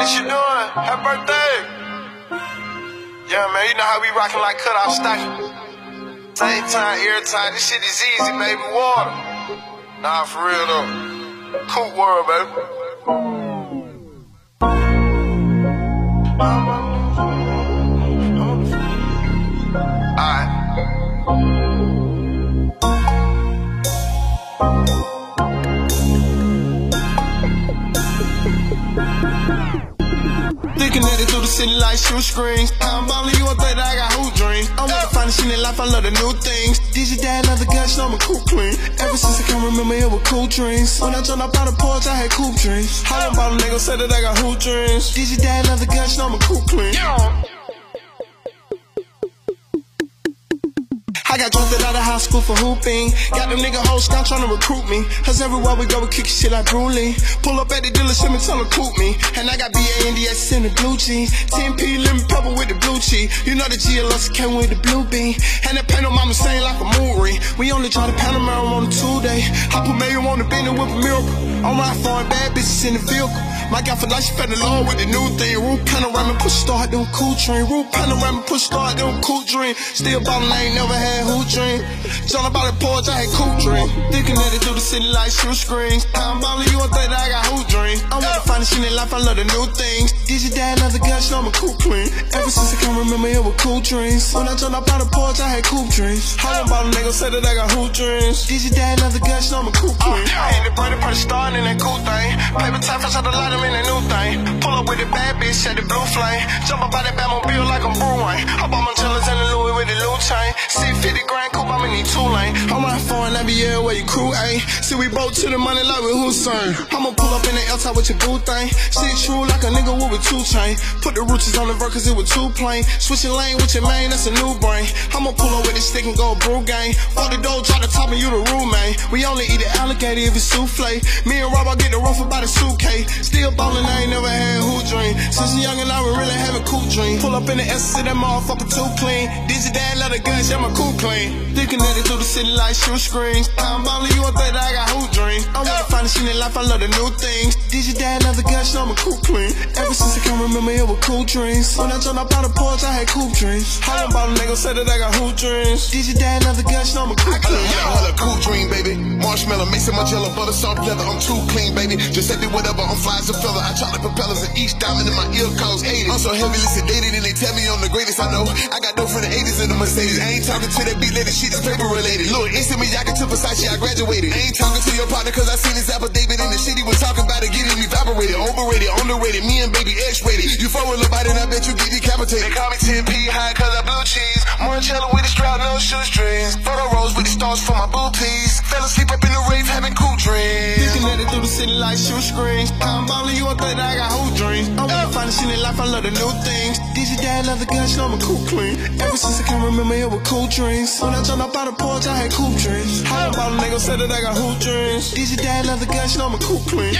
Janice, you doing? Happy birthday. Yeah, man, you know how we rockin' like cut off stocking. Same time, every time. This shit is easy, baby. Water. Nah, for real though. Cool world, baby. Alright. Looking at it through the city like shoe screens. I'm ballin', you up that I got hoop dreams. I wanna find a shit in life, I love the new things. Your dad love the guts, I'm a cool clean. Ever since I can remember it was cool dreams. When I jumped up out the porch, I had cool dreams. How about a nigga said that I got hoop dreams? Your dad love the guts, I'm a cool clean. I got drafted out of high school for hooping. Got them nigga hoes down trying to recruit me. Cause everywhere we go, we kick shit like Brulee. Pull up at the dealership and tell them coop me. And I got BANDS in the blue jeans. 10P lemon pepper with the blue cheese. You know the GLS came with the blue bean. And the paint on mama saying like a ring. We only try to Panamera on a two day. I put mayo on the bender with a miracle. On my phone, bad bitches in the vehicle. My guy for life, she fed the law with the new thing. Root panorama, push start, them cool train. Root panorama, push start, them cool dream. Still ballin', I ain't never had who dream. John about the porch, I had cool dream. Thinking that it through the city like shoe screens. I'm ballin', you up there, I got who dream. I wanna find a shit in life, I love the new things. Did your dad love the guts, I'm a cool queen. Ever since I can remember, it was cool dreams. When I jumped up out the porch, I had cool dreams. How about a nigga said that I got who dreams? Did your dad love the guts, I'm a cool clean. I ain't the brother, first starting in that cool thing. Paper time, fresh out the light, I'm in that new thing. Pull up with a bad bitch, at the blue flame. Jump up out that Batmobile like I'm Bruin. I bought my jealous and the Louis with the loot chain. Lane. I'm on phone, I be everywhere you crew, ayy. See, we both to the money like with Hussein. I'ma pull up in the L-top with your boo thing. Shit true like a nigga with a two chain. Put the roaches on the vert cause it was too plain. Switching lane with your main, that's a new brain. I'ma pull up with this stick and go brew gang. Fuck the dough, drop the top and you the roommate. We only eat the alligator if it's souffle. Me and Rob, I get the rough about the suitcase. Still ballin', I ain't never had who dream. Since a young and I was really having cool dream. Pull up in the S that motherfucker too clean. Your dad let a gun, yeah, my cool clean. Thinking that it through the city like shoe screens. I'm ballin', you up there, I got who dream. I wanna find a shit in life, I love the new things. Did your dad love the guts, I'm a cool clean. Ever since I can remember, it was cool dreams. When I jumped up out the porch, I had cool dreams. How about a nigga said that I got who dreams? Did your dad love the guts, I'm a cool clean. Yeah, hella cool dream, baby. Marshmallow, mixing my jello, butter, soft leather. I'm too clean, baby. Just say me whatever, I'm fly as a feather. I chop the propellers and each diamond in my ear cause 80. I'm so heavily sedated and they tell me I'm the greatest I know. I got dope from the 80s in the Mercedes. I ain't talking to that beat lady, shit is paper related. Look, instant me, I to Versace, I graduated. Ain't talking to your partner cause I seen his affidavit and the shit he was talking about it getting me evaporated. Overrated, underrated, me and baby X-rated. You fuck with nobody and I bet you get decapitated. They call me 10P high cause I blue cheese. Marcello with the strap, no shoestrings. Photo rolls with the stars for my boo please. Fell asleep up in the rave having cool dreams. Thinking that it through the city like shoe screens. I'm ballin', you up there, I got who dreams. Shit in life, I love the new things. Your dad love the guts, I'm a cool clean. Ever since I can remember, it was cool dreams. When I jumped up out the porch, I had cool dreams. How about a nigga said that I got who dreams? Your dad love the guts, I'm a cool clean.